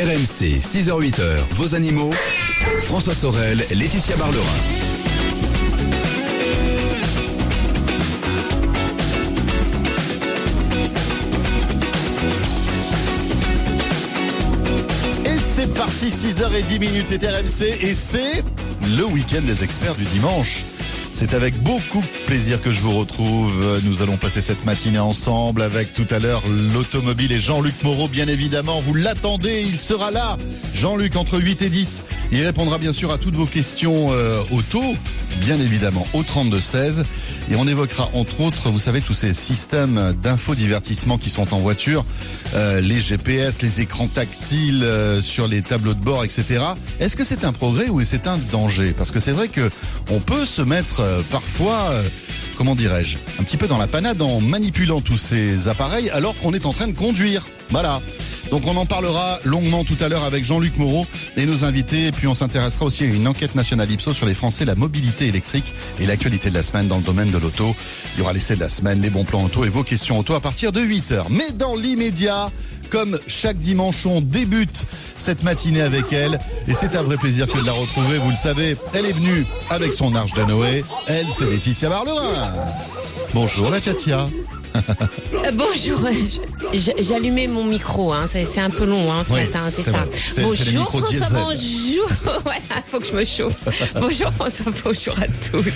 RMC, 6h-8h, vos animaux. François Sorel, Laetitia Barlerin. Et c'est parti, 6h10 minutes, c'est RMC et c'est le week-end des experts du dimanche. C'est avec beaucoup de plaisir que je vous retrouve. Nous allons passer cette matinée ensemble avec tout à l'heure l'automobile et Jean-Luc Moreau, bien évidemment. Vous l'attendez, il sera là. Jean-Luc, entre 8 et 10. Il répondra bien sûr à toutes vos questions euh, auto, bien évidemment, au 32-16. Et on évoquera entre autres, vous savez, tous ces systèmes d'infodivertissement qui sont en voiture, euh, les GPS, les écrans tactiles euh, sur les tableaux de bord, etc. Est-ce que c'est un progrès ou c'est un danger? Parce que c'est vrai que on peut se mettre euh, parfois, comment dirais-je, un petit peu dans la panade en manipulant tous ces appareils alors qu'on est en train de conduire. Voilà. Donc on en parlera longuement tout à l'heure avec Jean-Luc Moreau et nos invités. Et puis on s'intéressera aussi à une enquête nationale Ipsos sur les Français, la mobilité électrique et l'actualité de la semaine dans le domaine de l'auto. Il y aura l'essai de la semaine, les bons plans auto et vos questions auto à partir de 8h. Mais dans l'immédiat, comme chaque dimanche, on débute cette matinée avec elle. Et c'est un vrai plaisir que de la retrouver. Vous le savez, elle est venue avec son arche de Noé. Elle, c'est Laetitia Barlerin. Bonjour la Katia. Euh, bonjour, j'allumais mon micro, hein, c'est un peu long hein, ce Oui, matin, c'est ça. Bonjour François, bonjour, voilà, faut que je me chauffe. bonjour François, bonjour à tous.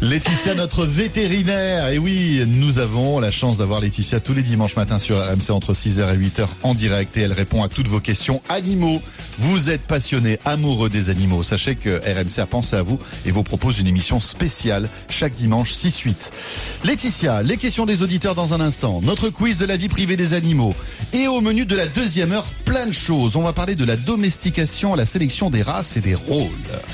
Laetitia, notre vétérinaire. Et oui, nous avons la chance d'avoir Laetitia tous les dimanches matins sur RMC entre 6h et 8h en direct. Et elle répond à toutes vos questions animaux. Vous êtes passionné, amoureux des animaux. Sachez que RMC a pensé à vous et vous propose une émission spéciale chaque dimanche 6-8. Laetitia, les questions des auditeurs dans un instant. Notre quiz de la vie privée des animaux. Et au menu de la deuxième heure, plein de choses. On va parler de la domestication, la sélection des races et des rôles.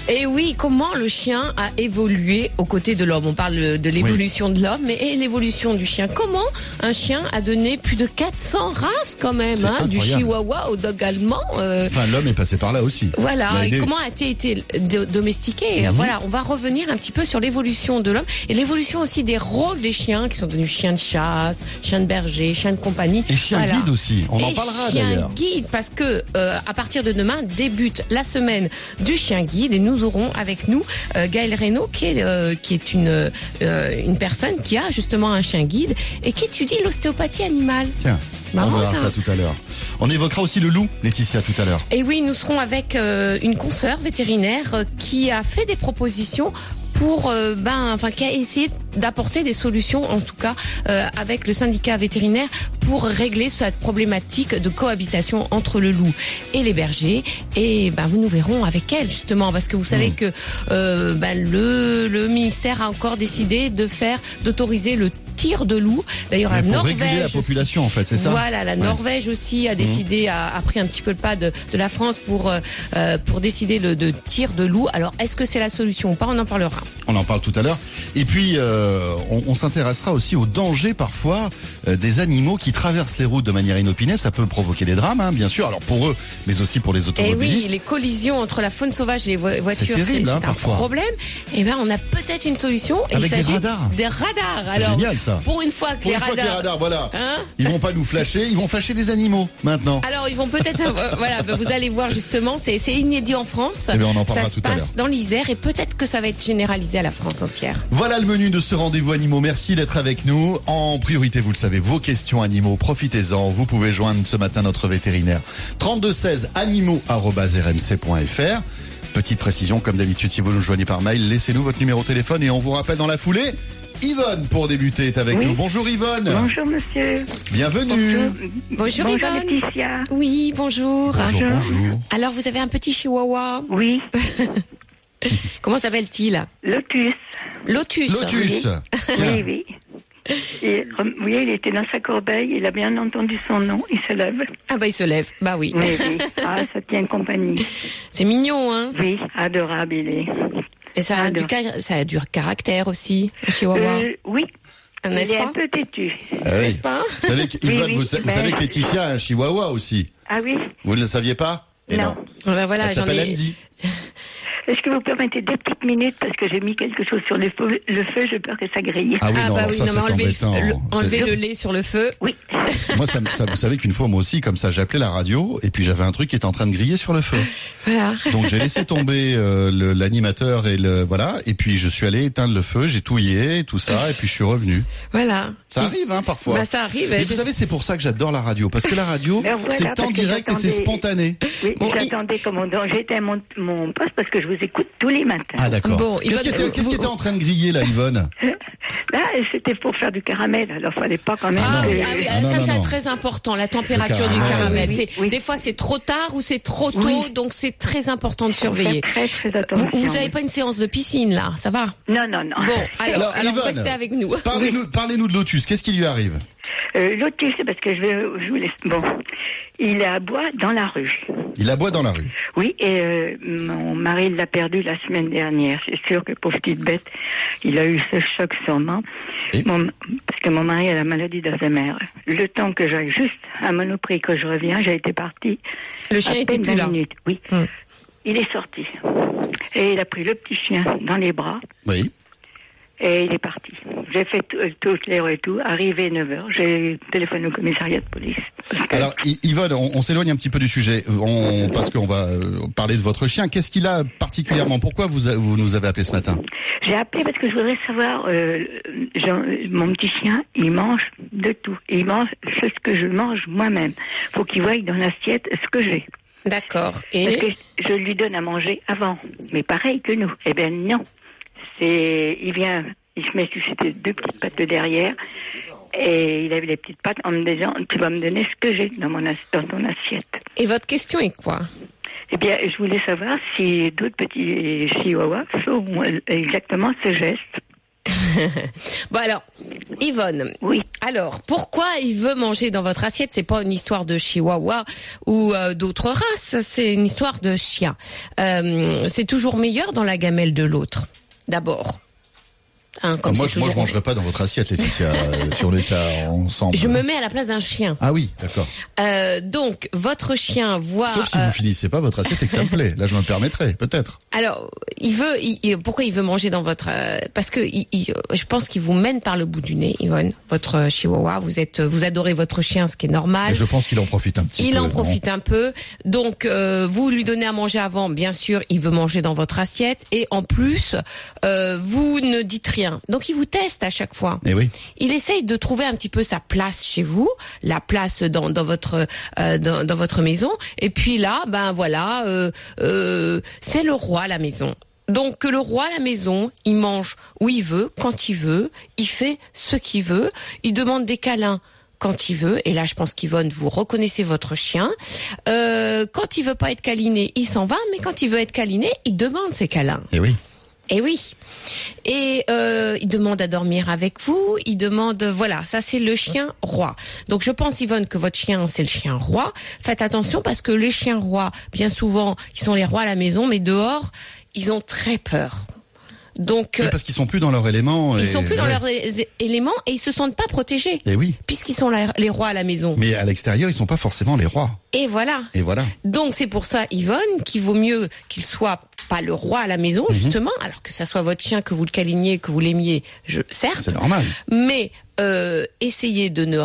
Et oui, comment le chien a évolué aux côtés de l'homme? On parle de l'évolution de l'homme, mais et l'évolution du chien. Comment un chien a donné plus de 400 races quand même, hein, du chihuahua au dog allemand euh, Enfin, l'homme est passé par là aussi. Voilà, et comment a-t-il été do- domestiqué? Mhm. Voilà, on va revenir un petit peu sur l'évolution de l'homme et l'évolution aussi des rôles des chiens qui sont devenus chiens de chiens de berger, chiens de compagnie. Et chien Voilà. guide aussi. On en parlera chien d'ailleurs. guide parce que euh, à partir de demain débute la semaine du chien guide et nous aurons avec nous euh, Gaël Reynaud qui est euh, qui est une euh, une personne qui a justement un chien guide et qui étudie l'ostéopathie animale. Tiens, C'est on marrant, verra ça. ça tout à l'heure. On évoquera aussi le loup, Laetitia, tout à l'heure. Et oui, nous serons avec une consoeur vétérinaire qui a fait des propositions pour, euh, ben, enfin, qui a essayé d'apporter des solutions, en tout cas, euh, avec le syndicat vétérinaire pour régler cette problématique de cohabitation entre le loup et les bergers. Et ben, vous nous verrons avec elle justement, parce que vous savez Mm. que euh, ben, le, le ministère a encore décidé de faire, d'autoriser le tir de loup. D'ailleurs, la Norvège la aussi- population, en fait, c'est ça Voilà, la Ouais. Norvège aussi a décidé, a, a pris un petit peu le pas de, de la France pour euh, euh, pour décider de, de tir de loup. Alors, est-ce que c'est la solution ou pas? On en parlera. On en parle tout à l'heure. Et puis, euh, on, on s'intéressera aussi au danger parfois euh, des animaux qui traversent les routes de manière inopinée. Ça peut provoquer des drames, hein, bien sûr. Alors pour eux, mais aussi pour les Et automobilistes. Eh oui, les collisions entre la faune sauvage et les vo- voitures, terrible, hein, un parfois. problème. Et ben, on a peut-être une solution. Et Avec il des radars. Des radars. C'est Alors, génial, ça. pour une fois que Pour les une fois que radars. les radars, voilà. Hein ils vont pas nous flasher, ils vont flasher les animaux maintenant. alors ils vont peut-être euh, voilà ben, vous allez voir justement c'est c'est inédit en France Eh bien, on en parlera ça se tout à l'heure. passe dans l'Isère et peut-être que ça va être généralisé à la France entière Voilà le menu de ce rendez-vous animaux. Merci d'être avec nous. En priorité, vous le savez, vos questions animaux, profitez-en. Vous pouvez joindre ce matin notre vétérinaire. 32 16 animaux@rmc.fr. Petite précision, comme d'habitude, si vous nous joignez par mail, laissez-nous votre numéro de téléphone et on vous rappelle dans la foulée. Yvonne, pour débuter, est avec Oui. nous. Bonjour Yvonne. Bonjour monsieur. Bienvenue. Bonjour, Bonjour Yvonne. Laetitia. oui bonjour Bonjour, Bonjour. bonjour. alors vous avez un petit chihuahua Oui, comment s'appelle-t-il Lotus. Lotus Lotus. Oui, oui. Et, rem- oui, il était dans sa corbeille, il a bien entendu son nom, il se lève. ah bah il se lève bah oui Oui, oui. Ah, ça tient compagnie. c'est mignon hein Oui, adorable il est. et ça a du car- ça a du caractère aussi un chihuahua Euh, oui, il n'est-ce est un peu têtu. Ah oui. n'est-ce pas Vous savez, que, Oui, Yvonne, oui. vous, vous Ben- savez que Laetitia a un chihuahua aussi. Ah oui Vous ne le saviez pas? Eh Non. Ben voilà Elle j'en s'appelle ai Andy. Est-ce que vous permettez deux petites minutes parce que j'ai mis quelque chose sur le feu, le feu j'ai peur que ça grille. Ah oui, non, bah alors oui, ça, non, mais embêtant. le, le- C'est- enlevez le lait sur le feu. Oui. Moi, ça, vous savez qu'une fois, moi aussi, comme ça, j'ai appelé la radio et puis j'avais un truc qui était en train de griller sur le feu. Voilà. Donc j'ai laissé tomber euh, l'animateur et le voilà et puis je suis allé éteindre le feu, j'ai touillé et tout ça et puis je suis revenu. Voilà. Ça arrive hein parfois. Bah, ça arrive. Mais Je- vous savez, c'est pour ça que j'adore la radio parce que la radio, voilà, c'est en direct et c'est spontané. Oui, Bon, il- j'attendais commandant. J'étais à mon, mon poste parce que je vous écoute tous les matins. Ah d'accord. Bon, qu'est-ce euh, qui vous- était en train de griller là, Yvonne Là, c'était pour faire du caramel, alors fallait pas quand même. Ah, oui, que- ah oui, Ah non, ça c'est très important, la température du caramel. Oui, oui. Des fois c'est trop tard ou c'est trop tôt, Oui. donc c'est très important de surveiller. très très Vous, attention. vous avez pas une séance de piscine là, ça va? Non, non, non. Bon, alors, Alors, alors, Yvonne, restez avec nous. Parlez-nous, parlez-nous de Lotus. Qu'est-ce qui lui arrive? Euh, Lotus, c'est parce que je, vais, je vous laisse. Bon, il est à bois dans la rue. Il aboie dans la rue. Oui, et euh, mon mari l'a perdu la semaine dernière. C'est sûr que pauvre petite bête, il a eu ce choc sûrement. Et? Mon- parce que mon mari a la maladie d'Alzheimer. Le temps que j'aille juste à Monoprix que je reviens, j'ai été partie. Le chien à était peine plus 20 là. minutes, oui. Hmm. Il est sorti. Et il a pris le petit chien dans les bras. Oui. Et il est parti. J'ai fait tout- toutes les heures et tout. Arrivé 9h, j'ai téléphoné au commissariat de police. Parce Alors Yvonne, on, on s'éloigne un petit peu du sujet, Euh, on, parce qu'on va euh, parler de votre chien. Qu'est-ce qu'il a particulièrement? Pourquoi vous, a- vous nous avez appelé ce matin? J'ai appelé parce que je voudrais savoir, euh, Jean- mon petit chien, il mange de tout. Il mange ce que je mange moi-même. Faut qu'il voie dans l'assiette ce que j'ai. D'accord. Parce Et que je lui donne à manger avant. Mais pareil que nous. Eh bien non. C'est, il vient, il se met sur ses deux petites pattes de derrière. Et il avait les petites pattes en me disant, tu vas me donner ce que j'ai dans, mon dans ton assiette. et votre question est quoi? Eh bien, je voulais savoir si d'autres petits chihuahuas font exactement ce geste. Bon alors, Yvonne. Oui. Alors, pourquoi il veut manger dans votre assiette? C'est pas une histoire de chihuahua ou euh, d'autres races, c'est une histoire de chien. Euh, c'est toujours meilleur dans la gamelle de l'autre. D'abord. Hein, comme Moi, je, moi, je mangerai pas dans votre assiette, Laetitia, euh, si on était ensemble. Je me mets à la place d'un chien. Ah oui, d'accord. Euh, donc, votre chien voit. Sauf si euh, vous finissez pas votre assiette et que ça me plaît. Là, je me permettrai, peut-être. Alors, il veut. il- il- pourquoi il veut manger dans votre euh, Parce que il- il- euh, je pense qu'il vous mène par le bout du nez, Yvonne. Votre euh, chihuahua. Vous êtes, vous adorez votre chien, ce qui est normal. Et je pense qu'il en profite un petit Il peu. en non profite un peu. Donc, euh, vous lui donnez à manger avant, bien sûr, il veut manger dans votre assiette. Et en plus, euh, vous ne dites rien. Donc, il vous teste à chaque fois. Eh oui. Il essaye de trouver un petit peu sa place chez vous, la place dans, dans votre euh, dans, dans votre maison. Et puis là, ben voilà, euh, euh, c'est le roi à la maison. Donc que le roi à la maison, il mange où il veut, quand il veut, il fait ce qu'il veut, il demande des câlins quand il veut, et là je pense qu'Yvonne, vous reconnaissez votre chien. Euh, quand il veut pas être câliné, il s'en va, mais quand il veut être câliné, il demande ses câlins. Eh oui. Et oui. Et euh, il demande à dormir avec vous. Il demande, voilà, ça c'est le chien roi. Donc je pense Yvonne que votre chien c'est le chien roi. Faites attention parce que les chiens rois, bien souvent, ils sont les rois à la maison, mais dehors, ils ont très peur. Donc Oui, euh, parce qu'ils sont plus dans leur élément. ils et- sont plus dans ouais. leurs é- éléments et ils se sentent pas protégés Eh oui. puisqu'ils sont la- les rois à la maison. Mais à l'extérieur, ils sont pas forcément les rois. Et voilà. Et voilà. Donc c'est pour ça, Yvonne, qu'il vaut mieux qu'il soit pas le roi à la maison, Mhm. justement, alors que ça soit votre chien, que vous le câliniez, que vous l'aimiez, je, certes, C'est normal. mais euh, essayez de ne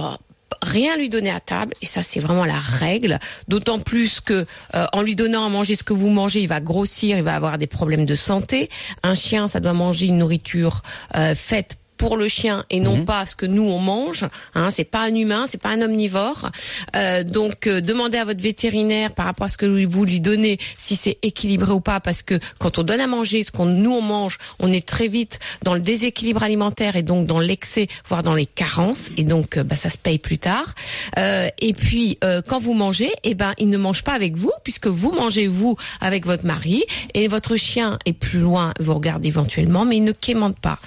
rien lui donner à table et ça c'est vraiment la règle. D'autant plus que euh, en lui donnant à manger ce que vous mangez il va grossir il va avoir des problèmes de santé. Un chien ça doit manger une nourriture euh, faite pour le chien et non pas ce que nous on mange. Hein, c'est pas un humain, c'est pas un omnivore. Euh, donc euh, demandez à votre vétérinaire par rapport à ce que vous lui donnez si c'est équilibré ou pas, parce que quand on donne à manger ce qu'on nous on mange, on est très vite dans le déséquilibre alimentaire et donc dans l'excès, voire dans les carences, et donc euh, bah, ça se paye plus tard. Euh, et puis euh, quand vous mangez, eh ben il ne mange pas avec vous puisque vous mangez vous avec votre mari et votre chien est plus loin, vous regardez éventuellement, mais il ne quémande pas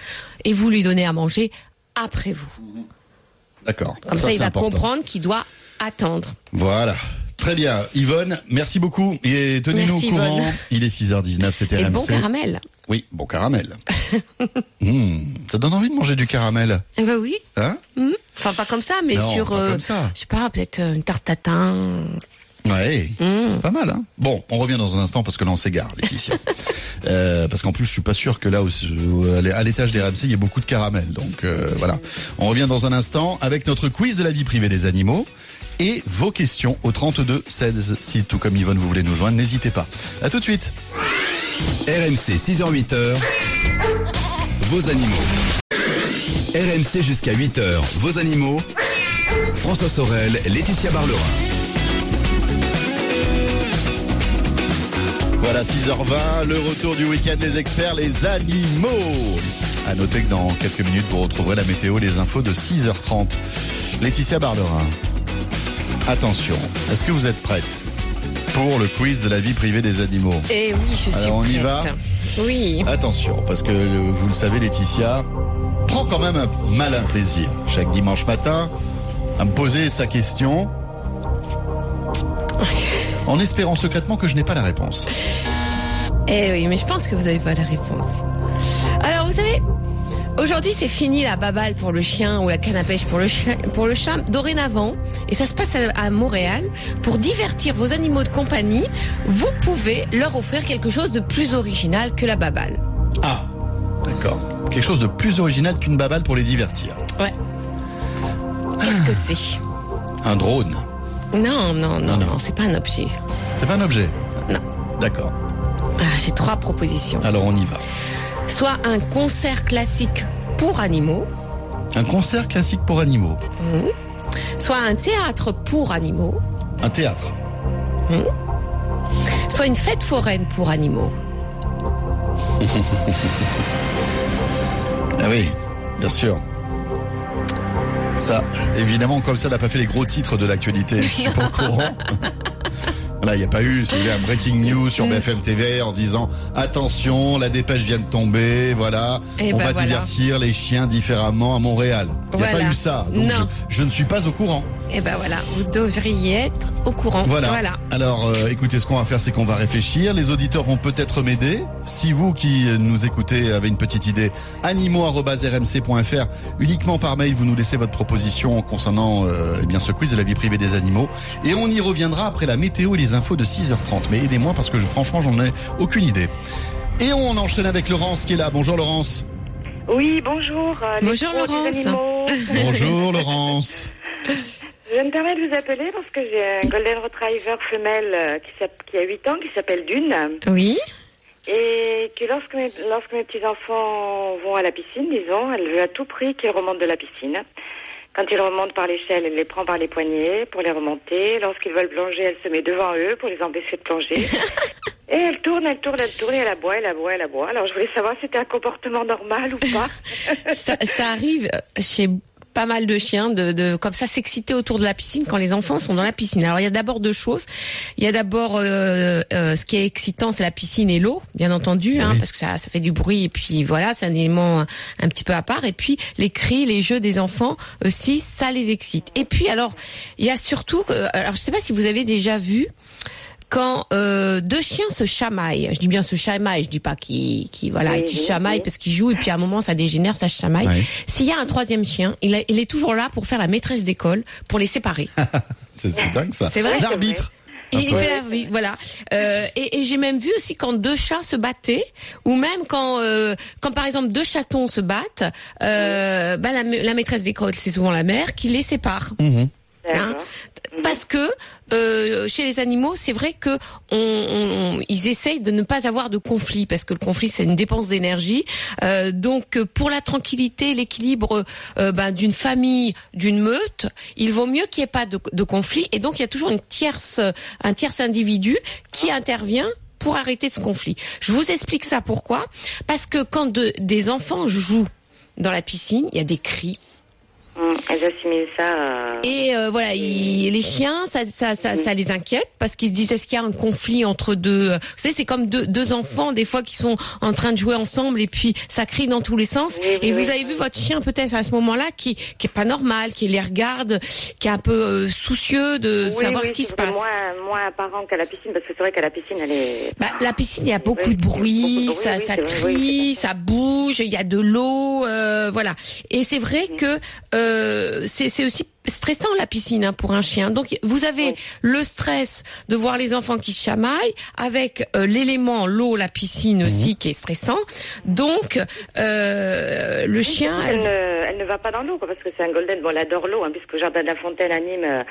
et vous lui donnez à manger après vous. D'accord. Comme ça, il va important. comprendre qu'il doit attendre. Voilà. Très bien. Yvonne, merci beaucoup. Et tenez-nous au courant. Yvonne. Il est 6h19, c'était RMC. bon caramel. Oui, bon caramel. Hmm, ça donne envie de manger du caramel. Eh ben oui. Hein? Mhm. Enfin pas comme ça, mais Non, sur pas euh, comme ça. je sais pas, peut-être euh, une tarte tatin. Ouais, Mmh. c'est pas mal. Hein bon, on revient dans un instant parce que là on s'égare, Laetitia. euh, parce qu'en plus je suis pas sûr que là, à l'étage des RMC, il y ait beaucoup de caramel. Donc euh, voilà. On revient dans un instant avec notre quiz de la vie privée des animaux et vos questions au 32 16. Si tout comme Yvonne vous voulez nous joindre, n'hésitez pas. À tout de suite. RMC 6h-8h, vos animaux. RMC jusqu'à 8h, vos animaux. François Sorel, Laetitia Barlerin. Voilà 6h20, le retour du week-end des experts, les animaux. À noter que dans quelques minutes, vous retrouverez la météo les infos de 6h30. Laetitia Barlerin, attention, est-ce que vous êtes prête pour le quiz de la vie privée des animaux? Et oui, je suis Alors, on y va? Oui. Attention, parce que euh, vous le savez, Laetitia prend quand même un malin plaisir chaque dimanche matin à me poser sa question en espérant secrètement que je n'ai pas la réponse. Eh oui, mais je pense que vous n'avez pas la réponse. Alors, vous savez, aujourd'hui, c'est fini la baballe pour le chien ou la canne à pêche pour le chien. Pour le chat. Dorénavant, et ça se passe à, Montréal, pour divertir vos animaux de compagnie, vous pouvez leur offrir quelque chose de plus original que la baballe. Ah, d'accord. Quelque chose de plus original qu'une baballe pour les divertir. Ouais. Qu'est-ce que c'est? Un drone. Non, non, non, Non, c'est pas un objet. C'est pas un objet. Non. D'accord. Ah, J'ai trois propositions. Alors on y va. Soit un concert classique pour animaux, Un concert classique pour animaux. soit un théâtre pour animaux, Un théâtre. soit une fête foraine pour animaux. Ah oui, bien sûr. Ça, évidemment, comme ça n'a pas fait les gros titres de l'actualité, je suis pas au courant. Voilà, il n'y a pas eu, si vous voulez, un breaking news sur Mm. BFM TV en disant attention, la dépêche vient de tomber, voilà, Eh on ben va voilà. divertir les chiens différemment à Montréal. Il n'y a Voilà. pas eu ça, donc je ne suis pas au courant. Eh ben voilà, vous devriez être au courant. Voilà. Alors, euh, écoutez, ce qu'on va faire, c'est qu'on va réfléchir. Les auditeurs vont peut-être m'aider. Si vous qui euh, nous écoutez avez une petite idée, animaux@rmc.fr. Uniquement par mail, vous nous laissez votre proposition concernant euh, eh bien ce quiz de la vie privée des animaux. Et on y reviendra après la météo et les infos de 6h30. Mais aidez-moi parce que je, franchement, j'en ai aucune idée. Et on enchaîne avec Laurence qui est là. Bonjour Laurence. Oui, bonjour. euh, Bonjour, Laurence. Bonjour Laurence. Je me permets de vous appeler parce que j'ai un Golden Retriever femelle euh, qui, a 8 ans, qui s'appelle Dune. Oui. Et que lorsque mes, lorsque mes petits-enfants vont à la piscine, disons, elle veut à tout prix qu'ils remontent de la piscine. Quand ils remontent par l'échelle, elle les prend par les poignets pour les remonter. Lorsqu'ils veulent plonger, elle se met devant eux pour les empêcher de plonger. et elle tourne, elle tourne, elle tourne, et elle aboie, elle aboie, elle aboie. Alors je voulais savoir si c'était un comportement normal ou pas. Ça, ça arrive chez pas mal de chiens de, de comme ça s'exciter autour de la piscine quand les enfants sont dans la piscine. Alors il y a d'abord deux choses. Il y a d'abord euh, euh, ce qui est excitant, c'est la piscine et l'eau, bien entendu, hein, Oui. parce que ça, ça fait du bruit et puis voilà, c'est un élément un petit peu à part. Et puis les cris, les jeux des enfants aussi, ça les excite. Et puis alors il y a surtout, euh, alors je sais pas si vous avez déjà vu quand euh, deux chiens se chamaillent, je dis bien se chamaillent, je dis pas qu'ils qui voilà, Oui, qui oui, chamaillent oui. parce qu'ils jouent et puis à un moment ça dégénère, ça se chamaille. Ouais. S'il y a un troisième chien, il, a- il est toujours là pour faire la maîtresse d'école, pour les séparer. C'est dingue ça. C'est vrai, L'arbitre. Il fait la- oui, voilà. Euh, et et j'ai même vu aussi quand deux chats se battaient, ou même quand, euh, quand par exemple deux chatons se battent, euh, bah, la, la maîtresse d'école, c'est souvent la mère, qui les sépare. Mhm. Hein Parce que euh, chez les animaux, c'est vrai que essayent de ne pas avoir de conflit parce que le conflit c'est une dépense d'énergie. Euh, donc pour la tranquillité, l'équilibre euh, ben, d'une famille, d'une meute, il vaut mieux qu'il n'y ait pas de, conflit. Et donc il y a toujours un tierce individu qui intervient pour arrêter ce conflit. Je vous explique ça pourquoi Parce que quand de- des enfants jouent dans la piscine, il y a des cris, Elles assimilent ça à... et euh, voilà, les chiens, ça, ça, ça, ça les inquiète parce qu'ils se disent est-ce qu'il y a un conflit entre deux. Vous savez, c'est comme deux, deux enfants des fois qui sont en train de jouer ensemble et puis ça crie dans tous les sens. Oui, oui, et vous avez vu votre chien peut-être à ce moment-là qui qui est pas normal, qui les regarde, qui est un peu euh, soucieux de savoir ce qui se passe. Moins, moins apparent qu'à la piscine, parce que c'est vrai qu'à la piscine, elle est... Bah, la piscine, il y a beaucoup Oui, de bruit, beaucoup de bruit, ça, crie, ça bouge, il y a de l'eau, euh, voilà. Et c'est vrai que euh, c'est aussi stressant la piscine hein, pour un chien. Donc vous avez Oui. le stress de voir les enfants qui chamaillent avec euh, l'élément l'eau, la Mhm. piscine aussi qui est stressant. Donc euh, le chien, Elle elle- ne, elle ne va pas dans l'eau, parce que c'est un golden. Bon, elle adore l'eau, hein, puisque Jardin de la Fontaine anime. euh,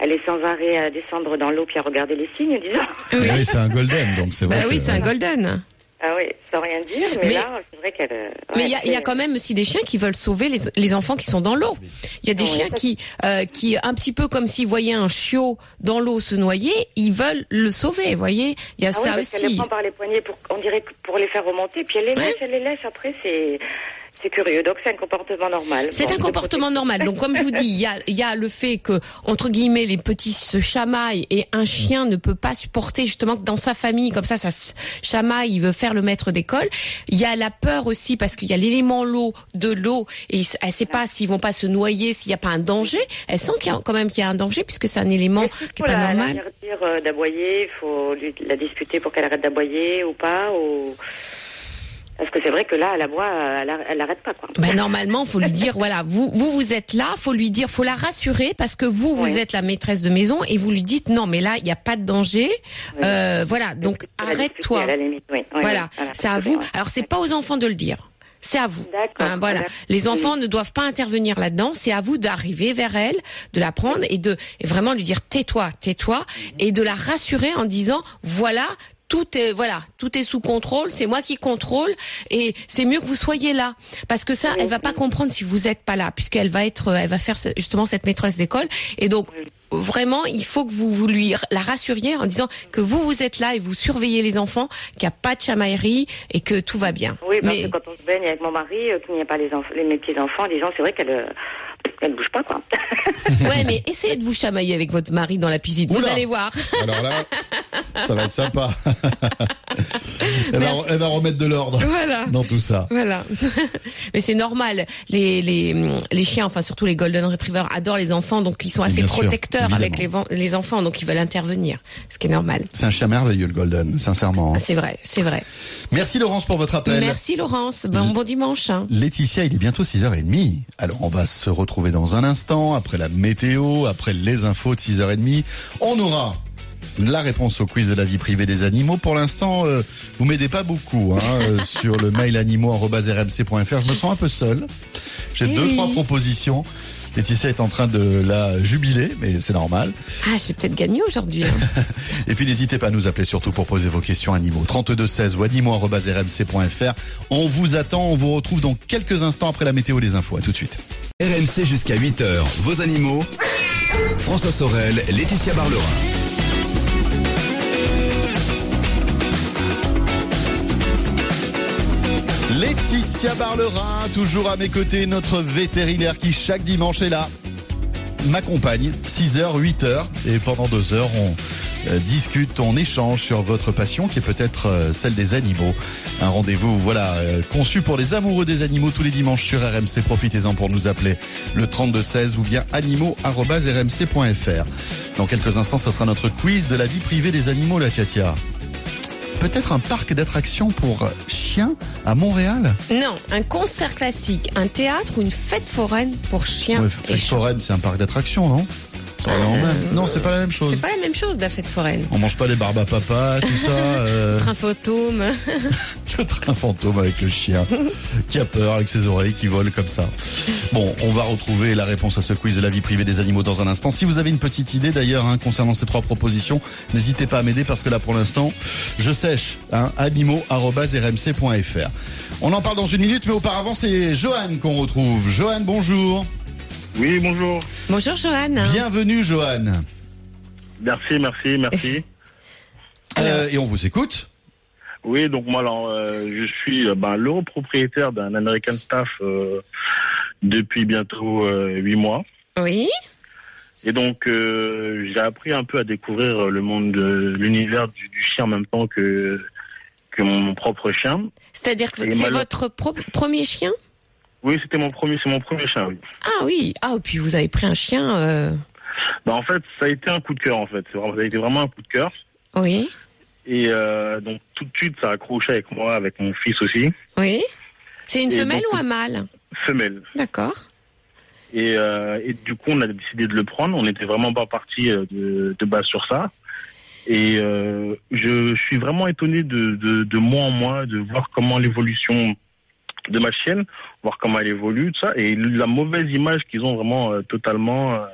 elle est sans arrêt à descendre dans l'eau puis à regarder les signes, disons. Oui. Oui, c'est un golden, donc c'est bah vrai. oui, c'est un golden. Ah oui, sans rien dire, mais, Mais- là, c'est vrai qu'elle. Mais il y a, y quand même aussi des chiens qui veulent sauver les, les enfants qui sont dans l'eau. Il y a des Oui. chiens qui, euh, qui un petit peu comme s'ils voyaient un chiot dans l'eau se noyer, ils veulent le sauver. Vous voyez, il y a Ah oui, ça parce qu'elle les aussi. prend par les poignets, pour, on dirait pour les faire remonter, puis elle les Ouais. lèche, elle les lèche. Après, c'est, c'est curieux. Donc c'est un comportement normal. C'est Bon, un comportement normal. Donc, comme je vous dis, il y a, il y a le fait que, entre guillemets, les petits se chamaillent et un chien ne peut pas supporter justement que dans sa famille, comme ça, ça se chamaille, il veut faire le maître d'école. Il y a la peur aussi parce qu'il y a l'élément l'eau de l'eau et elle sait pas s'ils vont pas se noyer, s'il n'y a pas un danger. Elle sent qu'il y a quand même qu'il y a un danger puisque c'est un élément qui il est faut pas la, normal. la dire euh, d'aboyer, il faut lui, la disputer pour qu'elle arrête d'aboyer ou pas. Ou... Parce que c'est vrai que là, elle aboie, elle, arr- elle arrête pas. Quoi. Ben normalement, faut lui dire voilà, vous vous vous êtes là, faut lui dire, faut la rassurer parce que vous vous êtes la maîtresse de maison et vous lui dites non mais là il n'y a pas de danger, Oui. Euh, voilà donc la arrête-toi. la oui. Voilà, c'est à vous. Alors c'est pas aux enfants de le dire. C'est à vous. D'accord. Hein, voilà. Les enfants ne doivent pas intervenir là-dedans. C'est à vous d'arriver vers elle, de la prendre et de et vraiment lui dire tais-toi, tais-toi, et de la rassurer en disant voilà. Tout est voilà, tout est sous contrôle. C'est moi qui contrôle et c'est mieux que vous soyez là parce que ça, elle va pas comprendre si vous êtes pas là puisqu'elle va être, elle va faire justement cette maîtresse d'école et donc vraiment il faut que vous, vous lui la rassuriez en disant que vous vous êtes là et vous surveillez les enfants, qu'il n'y a pas de chamaillerie et que tout va bien. Oui, parce Mais- que quand on se baigne avec mon mari, euh, qu'il n'y a pas les, les mes petits enfants, disons, c'est vrai qu'elle euh, elle bouge pas quoi. Ouais, mais essayez de vous chamailler avec votre mari dans la piscine. Vous allez voir. Alors là, ça va être sympa. elle, va, Merci. elle va remettre de l'ordre Voilà. dans tout ça. Voilà. mais c'est normal. Les, les, les chiens, enfin surtout les Golden Retrievers, adorent les enfants, donc ils sont assez Bien sûr, protecteurs avec les, les enfants, donc ils veulent intervenir. Ce qui est normal. C'est un chien merveilleux, le Golden, sincèrement. Ah, c'est vrai, c'est vrai. Merci Laurence pour votre appel. Merci Laurence. Bon, bon dimanche. hein. Laetitia, il est bientôt 6h30. Alors, on va se retrouver dans un instant, après la météo, après les infos de 6h30. On aura la réponse au quiz de la vie privée des animaux. Pour l'instant, euh, vous m'aidez pas beaucoup hein, euh, sur le mail animaux.rmc.fr. Je me sens un peu seul. J'ai Eh deux, trois propositions. Laetitia est en train de la jubiler, mais c'est normal. Ah, j'ai peut-être gagné aujourd'hui. hein. Et puis n'hésitez pas à nous appeler surtout pour poser vos questions animaux. 32 16 ou animaux.rmc.fr. On vous attend, on vous retrouve dans quelques instants après la météo les infos. À tout de suite. RMC jusqu'à 8h, vos animaux. François Sorel, Laetitia Barlerin. Laetitia Barlerin, toujours à mes côtés, notre vétérinaire qui chaque dimanche est là, m'accompagne, 6h, 8h, et pendant deux heures, on euh, discute, on échange sur votre passion qui est peut-être euh, celle des animaux. Un rendez-vous, voilà, euh, conçu pour les amoureux des animaux tous les dimanches sur RMC. Profitez-en pour nous appeler le 3216 ou bien animaux.rmc.fr. Dans quelques instants, ce sera notre quiz de la vie privée des animaux, la tia Peut-être un parc d'attractions pour chiens à Montréal Non, un concert classique, un théâtre ou une fête foraine pour chiens Ouais, Fête foraine, c'est un parc d'attractions, non? Même. Non, c'est pas la même chose. C'est pas la même chose, la fête foraine. On mange pas les barbes à papa, tout ça. euh, Train fantôme. le train fantôme avec le chien qui a peur avec ses oreilles qui volent comme ça. Bon, on va retrouver la réponse à ce quiz de la vie privée des animaux dans un instant. Si vous avez une petite idée d'ailleurs hein, concernant ces trois propositions, n'hésitez pas à m'aider parce que là pour l'instant, je sèche. Hein, animaux@rmc.fr. On en parle dans une minute, mais auparavant c'est Johan qu'on retrouve. Johan, bonjour. Oui, bonjour. Bonjour Johan. Bienvenue Johan. Merci, merci, merci. Euh, et on vous écoute. Oui, donc moi, alors, euh, je suis euh, ben, le propriétaire d'un American Staff euh, depuis bientôt euh, huit mois. Oui. Et donc, euh, j'ai appris un peu à découvrir le monde de l'univers du, du chien en même temps que que mon propre chien. C'est-à-dire que Et c'est votre pro- premier chien? Oui, c'était mon premier, c'est mon premier chien. Oui. Ah oui. Ah, puis vous avez pris un chien. euh, Ben, en fait, ça a été un coup de cœur. En fait, ça a été vraiment un coup de cœur. Oui. Et euh, donc tout de suite, ça a accroché avec moi, avec mon fils aussi, Oui. C'est une Et femelle donc- ou un mâle femelle. D'accord. Et, euh, et du coup, on a décidé de le prendre. On n'était vraiment pas parti euh, de, de base sur ça. Et euh, je, suis vraiment étonné de, de, de moi en moi, de voir comment l'évolution de ma chienne, voir comment elle évolue, tout ça, et la mauvaise image qu'ils ont vraiment euh, totalement euh,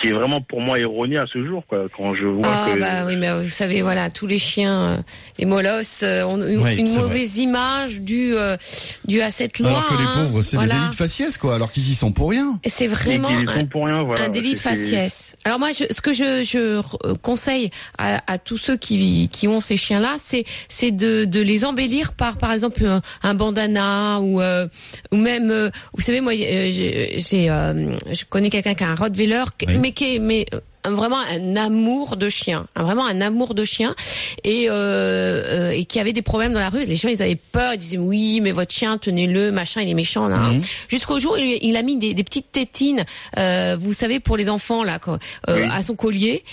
qui est vraiment pour moi erroné à ce jour, quoi. Quand je vois ah, que. bah oui, mais vous savez, voilà, tous les chiens, euh, les molosses, euh, ont une, Oui, une mauvaise image due, euh, due à cette loi. Alors que les hein. pauvres, c'est Voilà. des délits de faciès, quoi, alors qu'ils y sont pour rien. C'est vraiment un, sont pour rien, voilà. un délit de faciès. Alors moi, je, ce que je, je conseille à, à tous ceux qui, qui ont ces chiens-là, c'est c'est de, de les embellir par, par exemple, un, un bandana ou euh, ou même, euh, vous savez, moi, j'ai, j'ai, euh, je connais quelqu'un qui a un Rottweiler, Oui. mais qui est mais euh, vraiment un amour de chien, un- vraiment un amour de chien, et euh, euh, et qui avait des problèmes dans la rue. Les gens, ils avaient peur, ils disaient oui, mais votre chien, tenez-le, machin, il est méchant. Là. Mhm. Jusqu'au jour, où il, il a mis des, des petites tétines, euh, vous savez, pour les enfants là, quoi, euh, Oui. à son collier,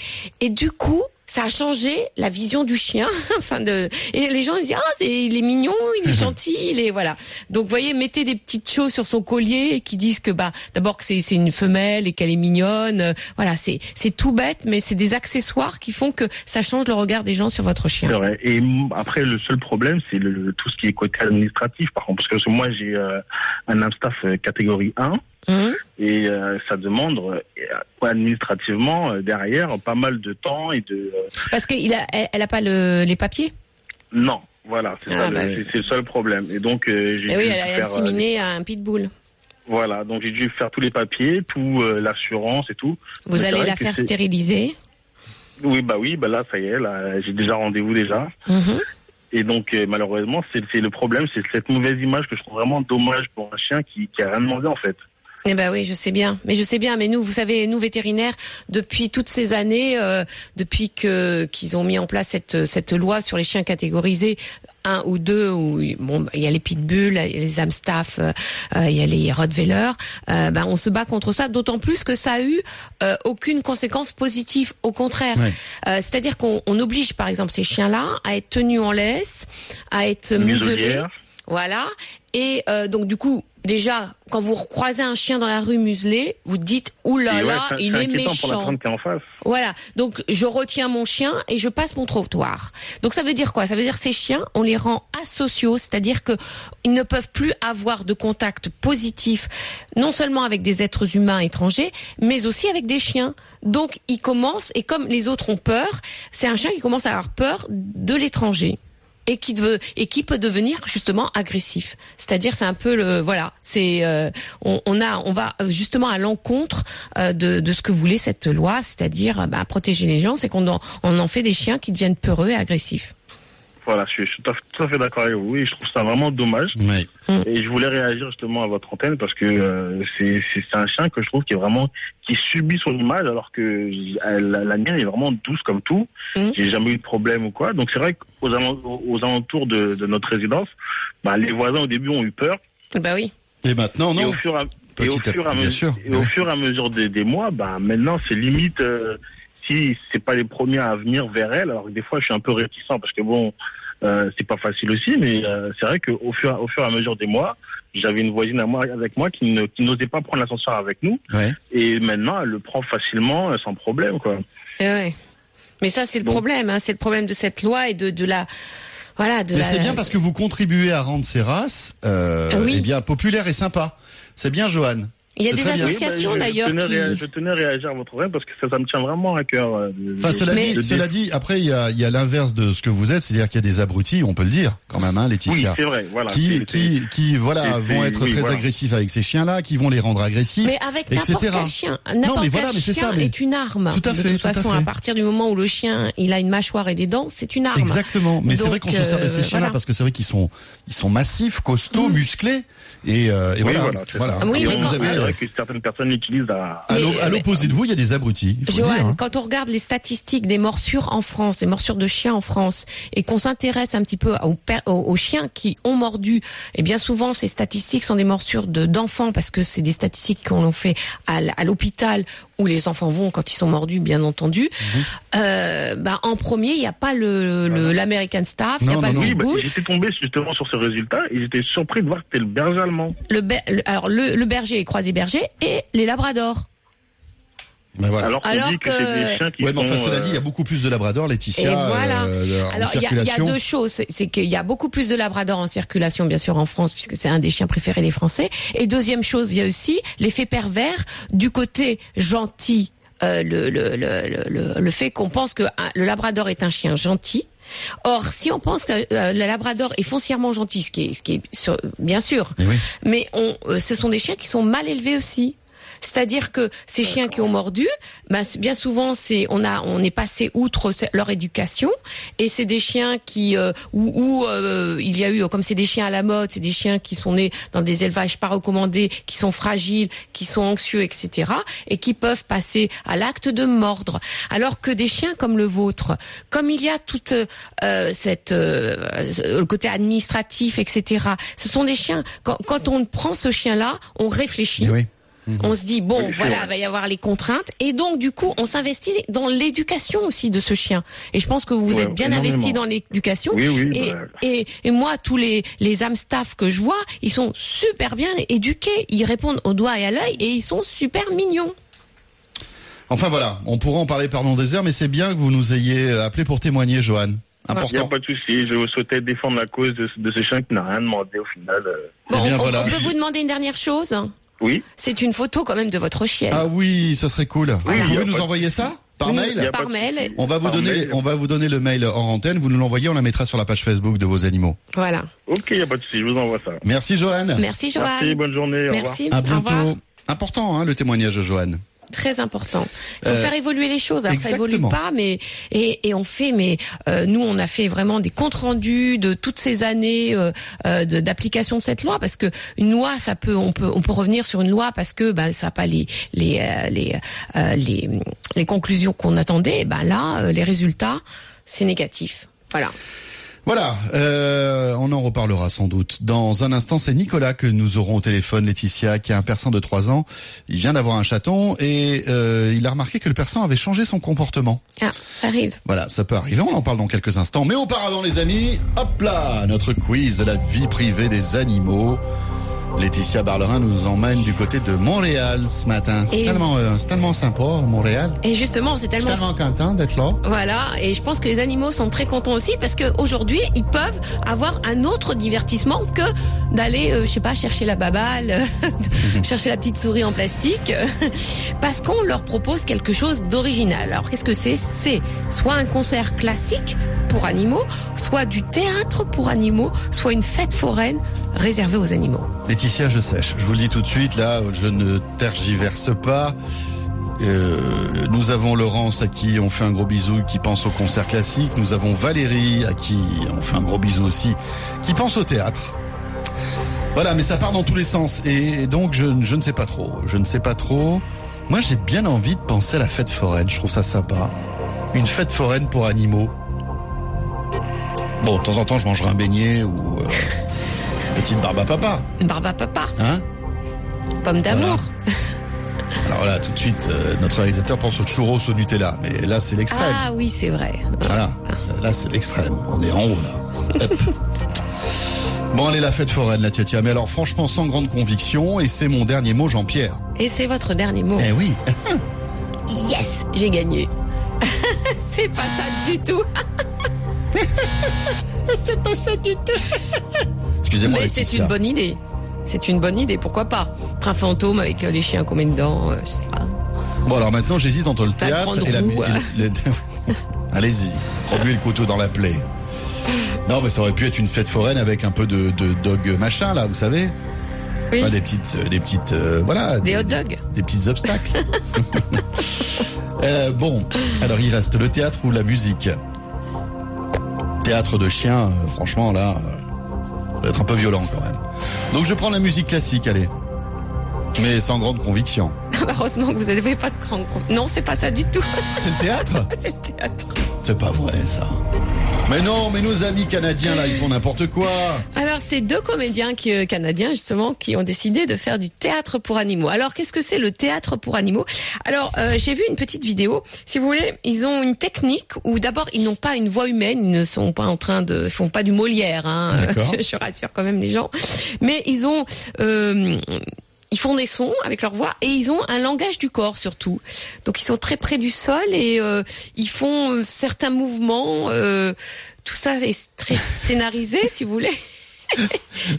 et du coup. Ça a changé la vision du chien, enfin de et les gens ils disent ah c'est il est mignon, il est gentil, il est voilà. Donc vous voyez mettez des petites choses sur son collier et qui disent que bah d'abord que c'est c'est une femelle et qu'elle est mignonne, euh, voilà c'est c'est tout bête mais c'est des accessoires qui font que ça change le regard des gens sur votre chien. Et après, le seul problème, c'est le, le- tout ce qui est côté administratif, par contre, parce que moi, j'ai euh, un Amstaff euh, catégorie 1 Hum et euh, ça demande euh, administrativement euh, derrière pas mal de temps et de euh, Parce qu'il a elle, elle a pas le, les papiers? non. Voilà, c'est Ah, ça, bah le- oui. c'est c'est le seul problème. Et donc, euh, j'ai Et oui, dû elle a faire, euh, inséminé à un pitbull. Voilà, donc j'ai dû faire tous les papiers, tout euh, l'assurance et tout. Vous Mais allez la faire c'est- stériliser? Oui, bah oui, bah là ça y est, là j'ai déjà rendez-vous déjà. Mhm. Et donc euh, malheureusement, c'est c'est le problème, c'est cette mauvaise image que je trouve vraiment dommage pour un chien qui qui a rien demandé en fait. Eh ben oui, je sais bien. Mais je sais bien. Mais nous, vous savez, nous vétérinaires, depuis toutes ces années, euh, depuis que qu'ils ont mis en place cette cette loi sur les chiens catégorisés un ou deux, où bon, il y a les pitbulls, il y a les amstaff, euh, euh, il y a les rottweilers. euh, ben on se bat contre ça. D'autant plus que ça a eu euh, aucune conséquence positive. Au contraire. Euh, c'est-à-dire qu'on on oblige, par exemple, ces chiens-là à être tenus en laisse, à être muselés. Voilà. Et euh, donc du coup, déjà, quand vous croisez un chien dans la rue muselé, vous dites ouh là ouais, là, il est inquiétant pour la méchant. personne qui est en face. Voilà. Donc je retiens mon chien et je passe mon trottoir. Donc ça veut dire quoi? Ça veut dire que ces chiens, on les rend asociaux, c'est-à-dire que ils ne peuvent plus avoir de contact positif, non seulement avec des êtres humains étrangers, mais aussi avec des chiens. Donc ils commencent et comme les autres ont peur, c'est un chien qui commence à avoir peur de l'étranger et qui peut devenir justement agressif. C'est-à-dire c'est un peu le voilà, c'est euh, on, a on va justement à l'encontre euh, de, ce que voulait cette loi, c'est-à-dire euh, bah, protéger les gens, c'est qu'on en, on en fait des chiens qui deviennent peureux et agressifs. Voilà, je suis, tout à fait- tout à fait d'accord avec vous et je trouve ça vraiment dommage. Oui. Et je voulais réagir justement à votre antenne parce que euh, c'est un chien que je trouve qui est vraiment qui subit son image alors que elle- la, la mienne est vraiment douce comme tout. Mhm. J'ai jamais eu de problème ou quoi. Donc c'est vrai qu'aux aux alentours de, de notre résidence, bah, les voisins au début ont eu peur Bah oui. Et maintenant, et non. au fur et à, et au à fur et à mesure, sûr. et au fur et à mesure des, des mois, bah maintenant c'est limite euh, si c'est pas les premiers à venir vers elle. Alors que des fois je suis un peu réticent parce que bon euh, c'est pas facile aussi, mais euh, c'est vrai qu'au fur au fur et à mesure des mois, j'avais une voisine à moi avec moi qui ne qui n'osait pas prendre l'ascenseur avec nous Ouais. et maintenant elle le prend facilement euh, sans problème quoi. Eh ouais. Mais ça c'est le Donc- problème, hein, c'est le problème de cette loi et de de la voilà de Mais la. c'est bien parce que vous contribuez à rendre ces races euh, Ah oui. eh bien populaires et sympas. C'est bien, Johan. Il y a des associations Oui, bah, d'ailleurs je tenais, qui. je tenais à réagir à votre problème parce que ça, ça me tient vraiment à cœur. euh, de- Enfin, de- cela Mais- dit, de- cela dit, après il y a, il y a l'inverse de ce que vous êtes, c'est-à-dire qu'il y a des abrutis, on peut le dire quand même, hein, Oui, Laetitia, c'est vrai. Voilà. qui, qui, qui, voilà, vont être oui, très voilà. agressifs avec ces chiens-là, qui vont les rendre agressifs. Mais avec n'importe quel chien, n'importe quel voilà, mais chien ça, mais- est une arme. Tout à de fait, toute tout à façon, fait. à partir du moment où le chien, il a une mâchoire et des dents, c'est une arme. Exactement. Mais c'est vrai qu'on se sert de ces euh, chiens-là voilà. parce que c'est vrai qu'ils sont, ils sont massifs, costauds, musclés, et, euh, et Oui, voilà. voilà, vrai que certaines personnes l'utilisent à. l'opposé de vous, il y a des abrutis. le Johan, hein. quand on regarde les statistiques des morsures en France, des morsures de chiens en France, et qu'on s'intéresse un petit peu aux, per- aux- aux chiens qui ont mordu, et bien souvent ces statistiques sont des morsures de d'enfants parce que c'est des statistiques qu'on fait à, l'hôpital où les enfants vont quand ils sont mordus, bien entendu. Mhm. Euh, bah, en premier, il n'y a pas le le- l'American Staff, il n'y a Non, pas non, le. Oui, bah, j'étais tombé justement sur ce résultat et j'étais surpris de voir que c'était le berger allemand. Le, ber- le- alors le, le berger est croisé bergers et les labradors. Ben voilà. Alors dit que, que- c'est des chiens qui Ouais, mais enfin, cela dit, il y a beaucoup plus de labrador, Laetitia, Et voilà. euh, en Alors il y a, y deux choses, c'est- qu'il y a beaucoup plus de labrador en circulation bien sûr en France puisque c'est un des chiens préférés des Français. Et deuxième chose, il y a aussi l'effet pervers du côté gentil, euh, le, le, le, le, le- le fait qu'on pense que un- le labrador est un chien gentil. Or, si on pense que euh, le labrador est foncièrement gentil, ce qui est, ce qui est sur- bien sûr, Eh oui. mais on, euh, ce sont des chiens qui sont mal élevés aussi. C'est-à-dire que ces chiens qui ont mordu, ben, bien souvent c'est on a on est passé outre leur éducation et c'est des chiens qui euh, où, où, euh, il y a eu comme c'est des chiens à la mode, c'est des chiens qui sont nés dans des élevages pas recommandés, qui sont fragiles, qui sont anxieux, etc. et qui peuvent passer à l'acte de mordre. Alors que des chiens comme le vôtre, comme il y a toute euh, cette euh, le côté administratif, etc. Ce sont des chiens quand, quand on prend ce chien-là, on réfléchit. Eh oui. On se dit bon, voilà, vrai. va y avoir les contraintes, et donc du coup, on s'investit dans l'éducation aussi de ce chien. Et je pense que vous Ouais, êtes bien énormément. investi dans l'éducation. Oui, oui. Et, bah, et, et moi, tous les les âmes staff que je vois, ils sont super bien éduqués. Ils répondent au doigt et à l'œil, et ils sont super mignons. Enfin voilà, on pourra en parler par nom désert, mais c'est bien que vous nous ayez appelé pour témoigner, Johan. Il n'y a Important. pas de souci. Je souhaitais défendre la cause de, de ce chien qui n'a rien demandé au final. euh. Bon, Eh bien, on, voilà. on peut vous demander une dernière chose. Oui. C'est une photo quand même de votre chienne. Ah oui, ça serait cool. Oui, vous y pouvez nous envoyer ça par Oui, mail y par mail. On va vous Par donner, mail. on va vous donner le mail hors antenne. Vous nous l'envoyez, on la mettra sur la page Facebook de vos animaux. Voilà. Ok, il n'y a pas de souci. Je vous envoie ça. Merci Johan. Merci Joanne. Merci, bonne journée. Au revoir. Merci. À Au revoir. bientôt. Important, hein, le témoignage de Johan. Très important. Il faut Euh, faire évoluer les choses. Alors ça évolue pas, mais et, et on fait. Mais euh, nous, on a fait vraiment des comptes rendus de toutes ces années euh, euh, de- d'application de cette loi, parce que une loi, ça peut, on peut, on peut revenir sur une loi parce que ben ça n'a pas les les euh, les, euh, les les conclusions qu'on attendait. Ben là, euh, les résultats, c'est négatif. Voilà. Voilà, euh, on en reparlera sans doute. Dans un instant, c'est Nicolas que nous aurons au téléphone, Laetitia, qui a un persan de 3 ans. Il vient d'avoir un chaton et euh, il a remarqué que le persan avait changé son comportement. Ah, ça arrive. Voilà, ça peut arriver, on en parle dans quelques instants. Mais auparavant, les amis, hop là, notre quiz de la vie privée des animaux. Laetitia Barlerin nous emmène du côté de Montréal ce matin. C'est tellement, euh, tellement sympa, Montréal. Et justement, c'est Je tellement tellement content d'être là. Voilà, et je pense que les animaux sont très contents aussi parce que aujourd'hui ils peuvent avoir un autre divertissement que d'aller, euh, je sais pas, chercher la baballe, chercher la petite souris en plastique, parce qu'on leur propose quelque chose d'original. Alors qu'est-ce que c'est? C'est soit un concert classique pour animaux, soit du théâtre pour animaux, soit une fête foraine réservée aux animaux. Laetitia, je sèche. Je vous le dis tout de suite, là, je ne tergiverse pas. Euh, nous avons Laurence à qui on fait un gros bisou, qui pense au concert classique. Nous avons Valérie à qui on fait un gros bisou aussi, qui pense au théâtre. Voilà, mais ça part dans tous les sens. Et donc, je, ne sais pas trop. Je ne sais pas trop. Moi, j'ai bien envie de penser à la fête foraine. Je trouve ça sympa. Une fête foraine pour animaux. Bon, de temps en temps, je mangerai un beignet ou euh, petite barbe à papa. Une barbe à papa, Hein pomme d'amour. Alors là, tout de suite, euh, notre réalisateur pense au churros au Nutella. Mais là, c'est l'extrême. Ah oui, c'est vrai. Voilà, là, c'est l'extrême. On est en haut, là. Bon, allez, la fête foraine, la tia Mais alors, franchement, sans grande conviction, et c'est mon dernier mot, Jean-Pierre. Et c'est votre dernier mot. Eh oui. Yes, j'ai gagné. c'est pas ça du tout. c'est pas ça du tout. Excusez-moi, Mais c'est une bonne idée. C'est une bonne idée, pourquoi pas Train fantôme avec euh, les chiens qu'on met dedans. euh. Bon, alors maintenant, j'hésite entre le théâtre et la... le- le- Allez-y, remuez le couteau dans la plaie. Non, mais ça aurait pu être une fête foraine avec un peu de, de dog machin, là, vous savez Oui. Enfin, des petites, euh, des petites, euh, voilà, Des hot dogs. des petits obstacles. Euh, bon, alors il reste le théâtre ou la musique? Théâtre de chiens, euh, franchement là, euh, va être un peu violent quand même. Donc je prends la musique classique, allez. Mais sans grande conviction. Heureusement que vous n'avez pas de grande... Non, c'est pas ça du tout. C'est le théâtre c'est le théâtre. C'est pas vrai ça. Mais non, mais nos amis canadiens là, ils font n'importe quoi. Alors, c'est deux comédiens qui, euh, canadiens, justement, qui ont décidé de faire du théâtre pour animaux. Alors, qu'est-ce que c'est le théâtre pour animaux? Alors, euh, j'ai vu une petite vidéo. Si vous voulez, ils ont une technique où d'abord, ils n'ont pas une voix humaine, ils ne sont pas en train de... font pas du Molière, hein. Je, je rassure quand même les gens. Mais ils ont... euh, ils font des sons avec leur voix et ils ont un langage du corps surtout. Donc ils sont très près du sol et euh, ils font euh, certains mouvements. euh, tout ça est très scénarisé, si vous voulez.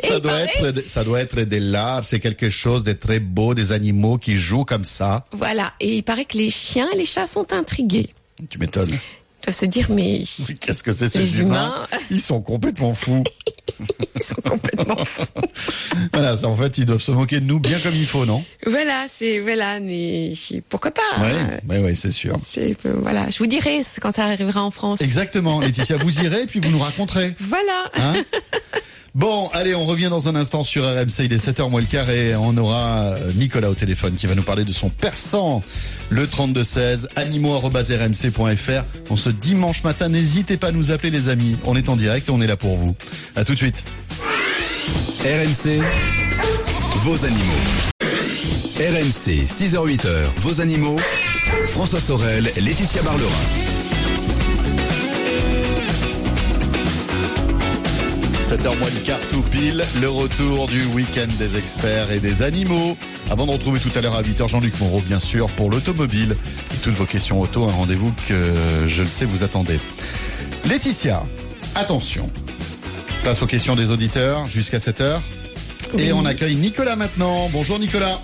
Ça doit, être, ça doit être de l'art, c'est quelque chose de très beau, des animaux qui jouent comme ça. Voilà. Et il paraît que les chiens et les chats sont intrigués. Tu m'étonnes. Se dire, mais Mais Qu'est-ce que c'est ces humains, humains. Ils sont complètement fous. ils sont complètement fous. voilà, ça, en fait, ils doivent se moquer de nous bien comme il faut, non Voilà, c'est voilà, mais pourquoi pas Ouais, hein. ouais, ouais, c'est sûr. Euh, Voilà, je vous dirai quand ça arrivera en France. Exactement, Laetitia, vous irez et puis vous nous raconterez. Voilà. Hein bon, allez, on revient dans un instant sur RMC, il est 7h moins le quart et on aura euh, Nicolas au téléphone qui va nous parler de son persan, le 3216, animaux.rmc.fr. On se dimanche matin, n'hésitez pas à nous appeler les amis, on est en direct et on est là pour vous. À tout de suite. RMC, vos animaux. RMC, 6h-8h, vos animaux. François Sorel, Laetitia Barlerin. 7h moins quart tout pile, le retour du week-end des experts et des animaux. Avant de retrouver tout à l'heure à 8h Jean-Luc Moreau, bien sûr, pour l'automobile et toutes vos questions auto, un rendez-vous que je le sais vous attendez. Laetitia, attention. Place aux questions des auditeurs jusqu'à 7h. Et on accueille Nicolas maintenant. Bonjour Nicolas.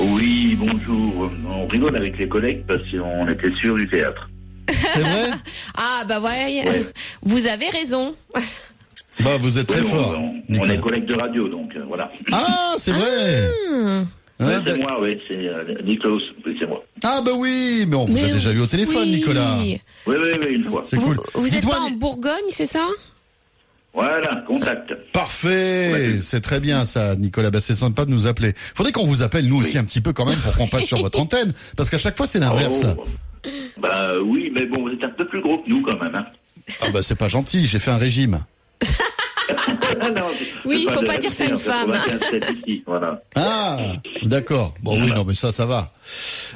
Oui, bonjour. On rigole avec les collègues parce qu'on était sûr du théâtre. C'est vrai Ah bah ouais, Ouais. vous avez raison. Bah vous êtes très Oui, fort. On, on Nicolas. est collègues de radio, donc euh, voilà. Ah, c'est vrai. Ouais, Ouais, c'est bah- moi, oui, c'est euh, Niklaus, oui, c'est moi. Ah bah oui, mais on vous Mais a déjà vu au téléphone oui. Nicolas. Oui, oui, oui, une fois. C'est Vous, cool. vous êtes pas en Bourgogne, c'est ça? Voilà, contact. Parfait, c'est très bien ça, Nicolas. Bah, c'est sympa de nous appeler. Faudrait qu'on vous appelle nous aussi un petit peu quand même pour qu'on passe sur votre antenne, parce qu'à chaque fois c'est l'inverse. Oh. Bah oui, mais bon, vous êtes un peu plus gros que nous quand même. Hein. Ah bah c'est pas gentil, j'ai fait un régime. Non, Oui, c'est faut de pas dire ça à une femme. en 95, ici, Voilà. Ah, d'accord. Bon oui, non mais ça, ça va.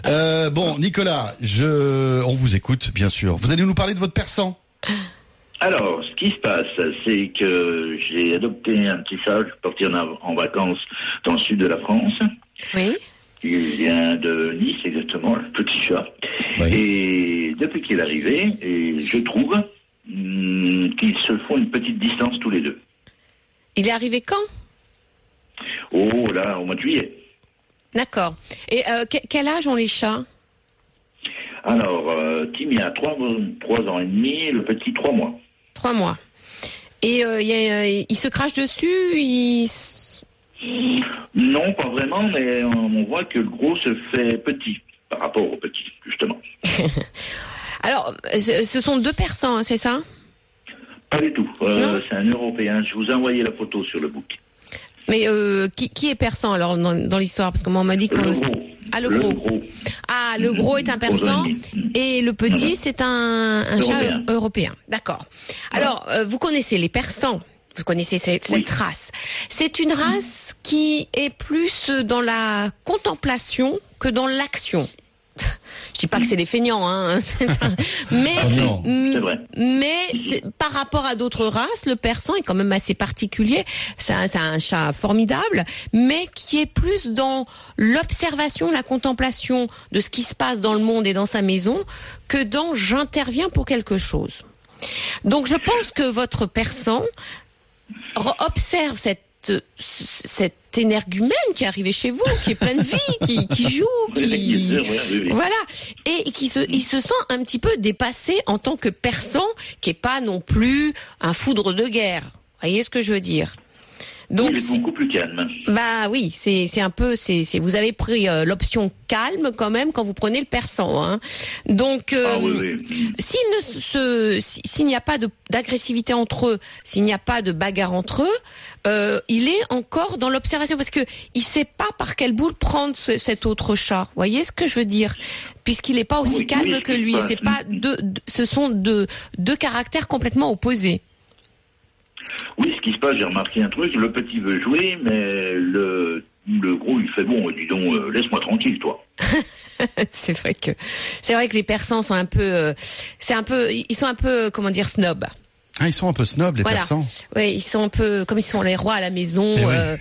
Euh, bon, Nicolas, je, on vous écoute bien sûr. Vous allez nous parler de votre persan? Alors, ce qui se passe, c'est que j'ai adopté un petit chat, je vais partir en, en vacances dans le sud de la France. Oui. Il vient de Nice, exactement, le petit chat. Oui. Et depuis qu'il est arrivé, et je trouve hum, qu'ils se font une petite distance tous les deux. Il est arrivé quand Oh là, au mois de juillet. D'accord. Et euh, que- quel âge ont les chats Alors, euh, Timmy a trois, trois ans et demi, le petit trois mois. Trois mois. Et euh, y a- il se crache dessus, il... Non, pas vraiment, mais on, voit que le gros se fait petit par rapport au petit, justement. Alors, ce sont deux persans, hein, c'est ça Pas du tout. Euh, c'est un Européen. Je vous ai envoyé la photo sur le book. Mais euh, qui, qui est persan alors dans, dans l'histoire? Parce que moi on m'a dit que... Le gros. Ah, le gros. Ah, le gros est un persan et le petit c'est un, un chat Européen. européen. D'accord. Alors, euh, vous connaissez les persans. Vous connaissez cette, Oui. cette race. C'est une race qui est plus dans la contemplation que dans l'action. Je dis pas que c'est des feignants, hein. Mais, Oh non. m- C'est vrai. mais par rapport à d'autres races, le persan est quand même assez particulier. C'est un, chat formidable, mais qui est plus dans l'observation, la contemplation de ce qui se passe dans le monde et dans sa maison que dans j'interviens pour quelque chose. Donc je pense que votre persan observe cette cet énergumène qui est arrivé chez vous, qui est plein de vie, qui, qui joue, qui voilà, et qui se, il se sent un petit peu dépassé en tant que persan, qui est pas non plus un foudre de guerre. Vous voyez ce que je veux dire? Donc, il est beaucoup plus calme. bah oui, c'est c'est un peu c'est c'est vous avez pris euh, l'option calme quand même quand vous prenez le persan. Hein. Donc euh, Ah oui, oui. s'il ne se si- s'il n'y a pas d'agressivité entre eux, s'il n'y a pas de bagarre entre eux, euh, il est encore dans l'observation parce que il sait pas par quelle boule prendre ce- cet autre chat. Vous voyez ce que je veux dire? Puisqu'il n'est pas aussi Oui, calme que lui. C'est pas deux, deux- ce sont deux deux caractères complètement opposés. Oui, ce qui se passe, j'ai remarqué un truc, le petit veut jouer, mais le, le gros, il fait bon, dis donc, euh, laisse-moi tranquille, toi. c'est vrai que c'est vrai que les persans sont un peu euh, c'est un peu ils sont un peu comment dire snob. Ah, ils sont un peu snobs, les Voilà. persans. Oui, ils sont un peu comme ils sont les rois à la maison. Eh oui. euh,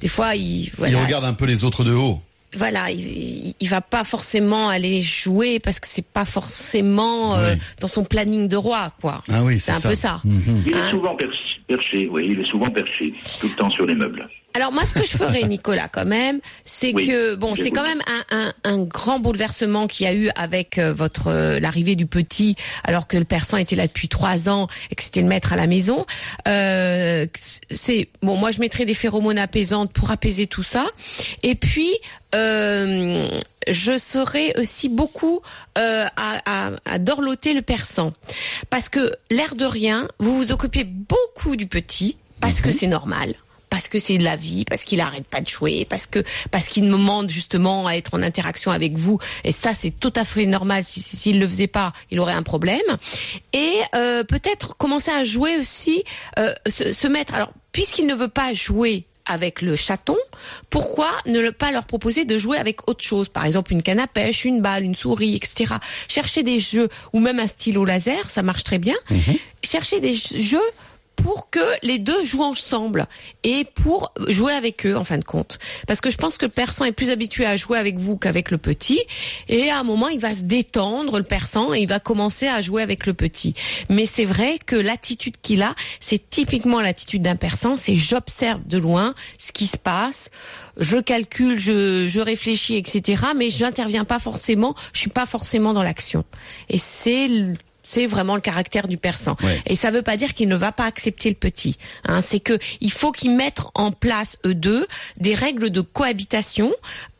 des fois, ils regardent un peu les autres de haut. Voilà, il, il, va pas forcément aller jouer parce que c'est pas forcément euh, Oui. dans son planning de roi, quoi. Ah oui, c'est c'est un ça. peu ça. Mhm. Il Hein est souvent perché, perché, oui, il est souvent perché, tout le temps sur les meubles. Alors moi, ce que je ferais, Nicolas, quand même, c'est Oui, que bon, c'est quand même un, un, un grand bouleversement qu'il y a eu avec euh, votre euh, l'arrivée du petit, alors que le persan était là depuis trois ans et que c'était le maître à la maison. Euh, c'est bon, moi je mettrais des phéromones apaisantes pour apaiser tout ça. Et puis euh, je serais aussi beaucoup euh, à, à, à dorloter le persan, parce que l'air de rien, vous vous occupez beaucoup du petit parce que c'est normal parce que c'est de la vie, parce qu'il arrête pas de jouer, parce que parce qu'il me demande justement à être en interaction avec vous. Et ça, c'est tout à fait normal. Si si- s'il le faisait pas, il aurait un problème. Et euh, peut-être commencer à jouer aussi, euh, se, se mettre. Alors, puisqu'il ne veut pas jouer avec le chaton, pourquoi ne pas leur proposer de jouer avec autre chose? Par exemple, une canne à pêche, une balle, une souris, etc. Chercher des jeux ou même un stylo laser, ça marche très bien. Chercher des jeux pour que les deux jouent ensemble et pour jouer avec eux en fin de compte. Parce que je pense que le persan est plus habitué à jouer avec vous qu'avec le petit et à un moment il va se détendre le persan et il va commencer à jouer avec le petit. Mais c'est vrai que l'attitude qu'il a, c'est typiquement l'attitude d'un persan, c'est j'observe de loin ce qui se passe, je calcule, je, je réfléchis, etc. Mais j'interviens pas forcément, je suis pas forcément dans l'action. Et c'est c'est vraiment le caractère du persan. Ouais. Et ça veut pas dire qu'il ne va pas accepter le petit. Hein, c'est que il faut qu'ils mettent en place eux deux des règles de cohabitation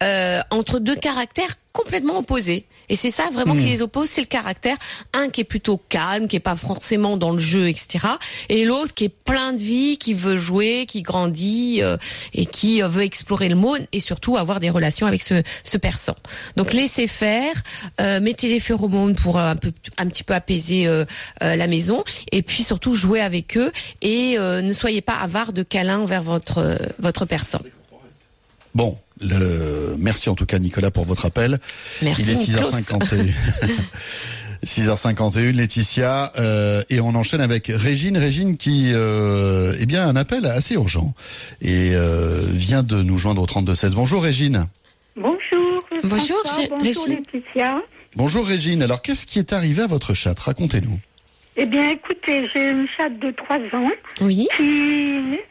euh, entre deux caractères complètement opposés. Et c'est ça vraiment qui les oppose, c'est le caractère un qui est plutôt calme, qui est pas forcément dans le jeu, etc. Et l'autre qui est plein de vie, qui veut jouer, qui grandit euh, et qui euh, veut explorer le monde et surtout avoir des relations avec ce, ce persan. Donc laissez faire, euh, mettez des phéromones pour un peu, un petit peu apaiser euh, euh, la maison et puis surtout jouer avec eux et euh, ne soyez pas avare de câlins vers votre euh, votre persan. Bon, le... merci en tout cas Nicolas pour votre appel. Merci, Il est Niklos. 6h51. 6h51, Laetitia, euh, et on enchaîne avec Régine. Régine qui, euh, eh bien, un appel assez urgent et euh, vient de nous joindre au 3216. Bonjour Régine. Bonjour. Bonjour, Régine. Laetitia. Bonjour Régine. Alors, qu'est-ce qui est arrivé à votre chatte? Racontez-nous. Eh bien, écoutez, j'ai une chatte de 3 ans Oui. qui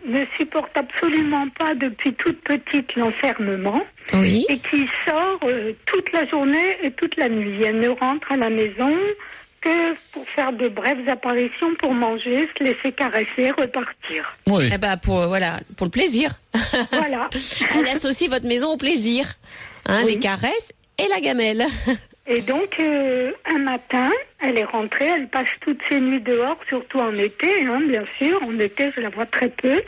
ne supporte absolument pas depuis toute petite l'enfermement Oui. et qui sort euh, toute la journée et toute la nuit. Elle ne rentre à la maison que pour faire de brèves apparitions pour manger, se laisser caresser, repartir. Oui. Eh ben pour euh, voilà pour le plaisir. Voilà. Elle associe votre maison au plaisir. Hein, Oui. Les caresses et la gamelle. Et donc, euh, un matin, elle est rentrée, elle passe toutes ses nuits dehors, surtout en été, hein, bien sûr. En été, je la vois très peu.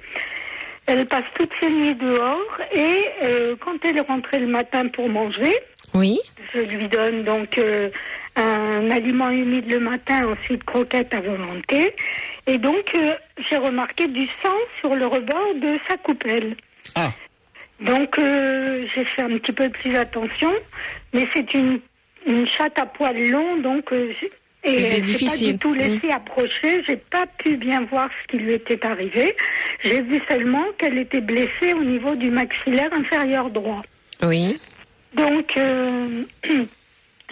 Elle passe toutes ses nuits dehors et euh, quand elle est rentrée le matin pour manger, Oui. je lui donne donc euh, un aliment humide le matin, ensuite croquettes à volonté. Et donc, euh, j'ai remarqué du sang sur le rebord de sa coupelle. Ah, Donc euh, j'ai fait un petit peu plus attention, mais c'est une, une chatte à poils longs, donc euh, j'ai- et s'est pas du tout laissée approcher. J'ai pas pu bien voir ce qui lui était arrivé. J'ai vu seulement qu'elle était blessée au niveau du maxillaire inférieur droit. Oui. Donc euh,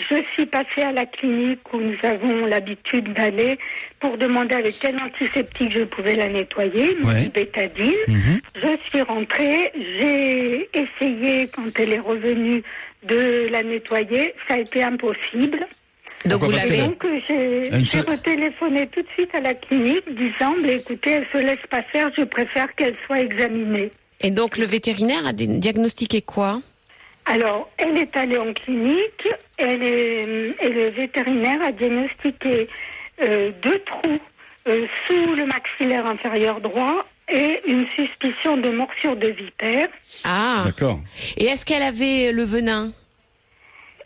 je suis passée à la clinique où nous avons l'habitude d'aller pour demander avec quel antiseptique je pouvais la nettoyer, une Ouais. bétadine. mhm. Je suis rentrée, j'ai essayé quand elle est revenue de la nettoyer, ça a été impossible. Donc vous l'avez. donc j'ai se- retéléphoné tout de suite à la clinique disant, bah, écoutez, elle se laisse pas faire, je préfère qu'elle soit examinée. Et donc le vétérinaire a diagnostiqué quoi? Alors, elle est allée en clinique elle est, et le vétérinaire a diagnostiqué euh, deux trous euh, sous le maxillaire inférieur droit et une suspicion de morsure de vipère. Ah. d'accord. Et est-ce qu'elle avait le venin?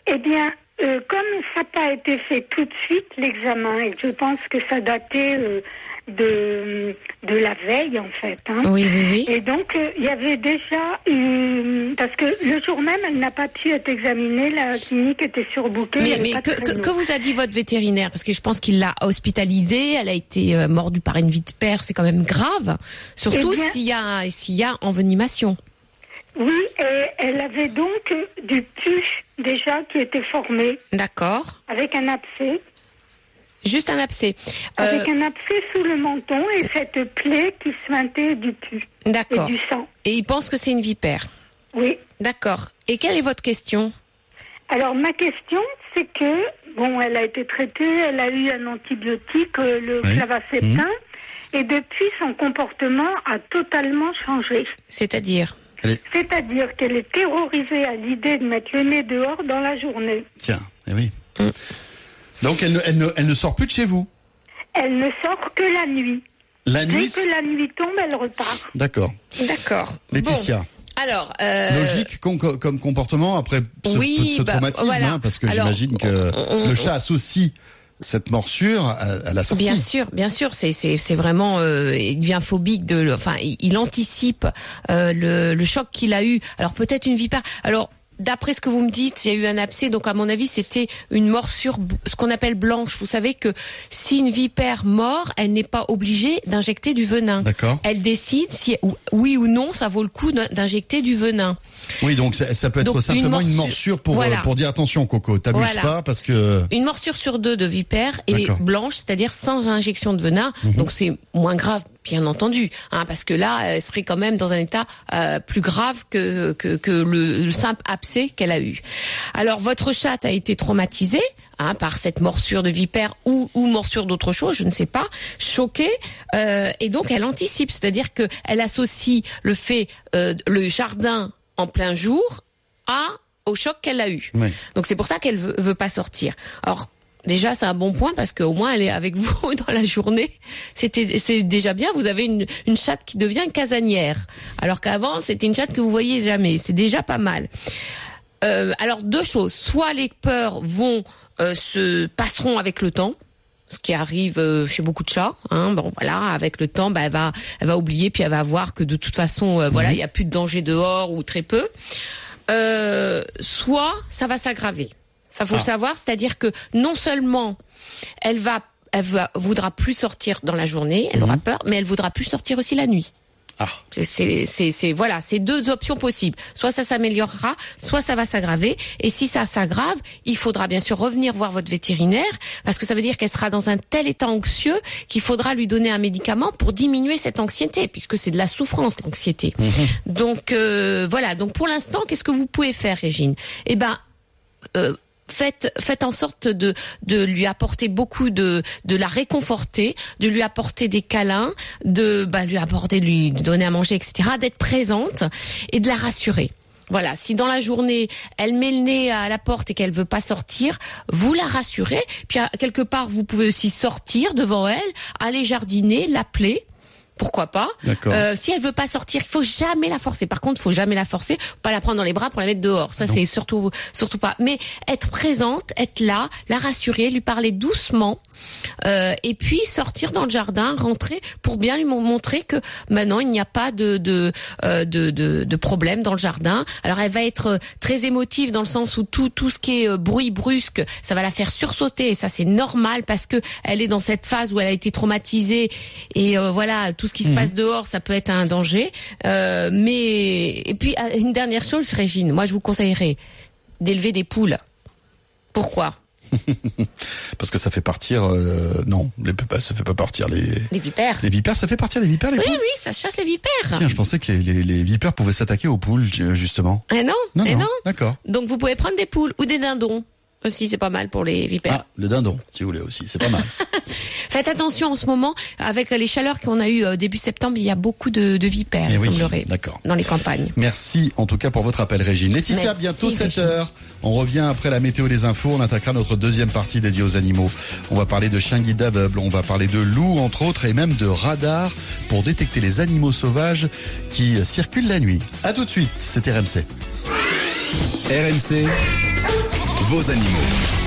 Eh bien, euh, comme ça n'a pas été fait tout de suite, l'examen, et je pense que ça datait euh, de, de la veille, en fait. hein. Oui, oui, oui. Et donc, euh, il y avait déjà eu... Parce que le jour même, elle n'a pas pu être examinée, la clinique était surbookée. Mais, mais que, que, créneau. que vous a dit votre vétérinaire? Parce que je pense qu'il l'a hospitalisée, elle a été euh, mordue par une vipère, c'est quand même grave. Surtout Eh s'il y a y a envenimation. Oui, et elle avait donc du pus déjà qui était formé D'accord. avec un abcès. Juste un abcès. Euh, Avec un abcès sous le menton et cette plaie qui suintait du et D'accord. du sang. Et il pense que c'est une vipère. Oui. D'accord. Et quelle est votre question? Alors ma question, c'est que bon, elle a été traitée, elle a eu un antibiotique, euh, le Oui. clavaceptin, et depuis son comportement a totalement changé. C'est-à-dire? C'est-à-dire qu'elle est terrorisée à l'idée de mettre le nez dehors dans la journée. Tiens, eh oui. Mm. Donc elle ne, elle, ne, elle ne sort plus de chez vous Elle ne sort que la nuit. La Dès nuit que la nuit tombe, elle repart. D'accord. D'accord. Laetitia, Bon, alors, euh, logique com- com- comme comportement après ce, oui, ce bah, traumatisme, voilà. hein, parce que j'imagine que on- on- le chat associe cette morsure à, à la sortie. Bien sûr, bien sûr, c'est c'est c'est vraiment euh, il devient phobique de enfin il, il anticipe euh, le, le choc qu'il a eu. Alors peut-être une vipère. Alors D'après ce que vous me dites, il y a eu un abcès, donc à mon avis, c'était une morsure, ce qu'on appelle blanche. Vous savez que si une vipère mord, elle n'est pas obligée d'injecter du venin. D'accord. Elle décide si ou- oui ou non, ça vaut le coup d'in- d'injecter du venin. Oui, donc ça, ça peut être Donc, simplement une morsure. morsure pour, Voilà. pour dire attention Coco, t'abuses Voilà. pas parce que... Une morsure sur deux de vipère D'accord. blanche, c'est-à-dire sans injection de venin. Mhm. Donc c'est moins grave, bien entendu, hein, parce que là, elle serait quand même dans un état euh, plus grave que, que, que le, le simple abcès qu'elle a eu. Alors votre chatte a été traumatisée hein, par cette morsure de vipère ou, ou morsure d'autre chose, je ne sais pas, choquée, euh, et donc elle anticipe, c'est-à-dire que elle associe le fait euh, le jardin en plein jour à au choc qu'elle a eu. Oui. Donc c'est pour ça qu'elle veut, veut pas sortir. Alors déjà c'est un bon point parce qu'au moins elle est avec vous dans la journée. C'était c'est déjà bien. Vous avez une, une chatte qui devient casanière, alors qu'avant c'était une chatte que vous voyez jamais. C'est déjà pas mal. Euh, alors deux choses. Soit les peurs vont euh, se passeront avec le temps. Ce qui arrive euh, chez beaucoup de chats, hein. bon voilà, avec le temps, bah, elle va, elle va oublier, puis elle va voir que de toute façon, euh, voilà, il y a plus de danger dehors ou très peu. Euh, soit ça va s'aggraver. Ça faut le savoir, c'est-à-dire que non seulement elle va, elle va, voudra plus sortir dans la journée, elle aura peur, mais elle voudra plus sortir aussi la nuit. Ah. C'est- C'est, c'est, c'est, voilà, c'est deux options possibles. Soit ça s'améliorera, soit ça va s'aggraver. Et si ça s'aggrave, il faudra bien sûr revenir voir votre vétérinaire, parce que ça veut dire qu'elle sera dans un tel état anxieux qu'il faudra lui donner un médicament pour diminuer cette anxiété, puisque c'est de la souffrance, l'anxiété. Donc euh, voilà. Donc pour l'instant, qu'est-ce que vous pouvez faire, Régine? Eh ben, euh, faites faites en sorte de de lui apporter beaucoup de de la réconforter, de lui apporter des câlins, de bah, lui apporter lui donner à manger, etc. D'être présente et de la rassurer. Voilà, si dans la journée elle met le nez à la porte et qu'elle veut pas sortir, vous la rassurez. Puis quelque part vous pouvez aussi sortir devant elle, aller jardiner, l'appeler. Pourquoi pas. Euh, Si elle veut pas sortir, il faut jamais la forcer. Par contre, il faut jamais la forcer, pas la prendre dans les bras pour la mettre dehors. Ça, c'est surtout surtout pas. Mais être présente, être là, la rassurer, lui parler doucement, euh, et puis sortir dans le jardin, rentrer pour bien lui mon- montrer que maintenant il n'y a pas de de, euh, de de de problème dans le jardin. Alors elle va être très émotive dans le sens où tout tout ce qui est bruit brusque, ça va la faire sursauter et ça c'est normal parce que elle est dans cette phase où elle a été traumatisée et voilà tout ce qui se passe dehors, ça peut être un danger. Euh, mais et puis euh, une dernière chose, Régine, moi je vous conseillerais d'élever des poules. Pourquoi Parce que ça fait partir... euh, non, les, ça fait pas partir les... Les vipères. Les vipères, ça fait partir les vipères, les Oui, poules oui, ça chasse les vipères. Tiens, je pensais que les, les, les vipères pouvaient s'attaquer aux poules, ju- justement. Ah non, Non, eh non, non. d'accord. Donc vous pouvez prendre des poules ou des dindons aussi, c'est pas mal pour les vipères. Ah, le dindon, si vous voulez aussi, c'est pas mal. Faites attention en ce moment, avec les chaleurs qu'on a eues euh, début septembre, il y a beaucoup de, de vipères, Eh il oui, semblerait, d'accord. dans les campagnes. Merci en tout cas pour votre appel, Régine. Laetitia, Merci, bientôt 7 Régine. heures. On revient après la météo des infos. On attaquera notre deuxième partie dédiée aux animaux. On va parler de chiens guides aveugles, on va parler de loups entre autres et même de radars pour détecter les animaux sauvages qui circulent la nuit. À tout de suite, c'est RMC. RMC, vos animaux.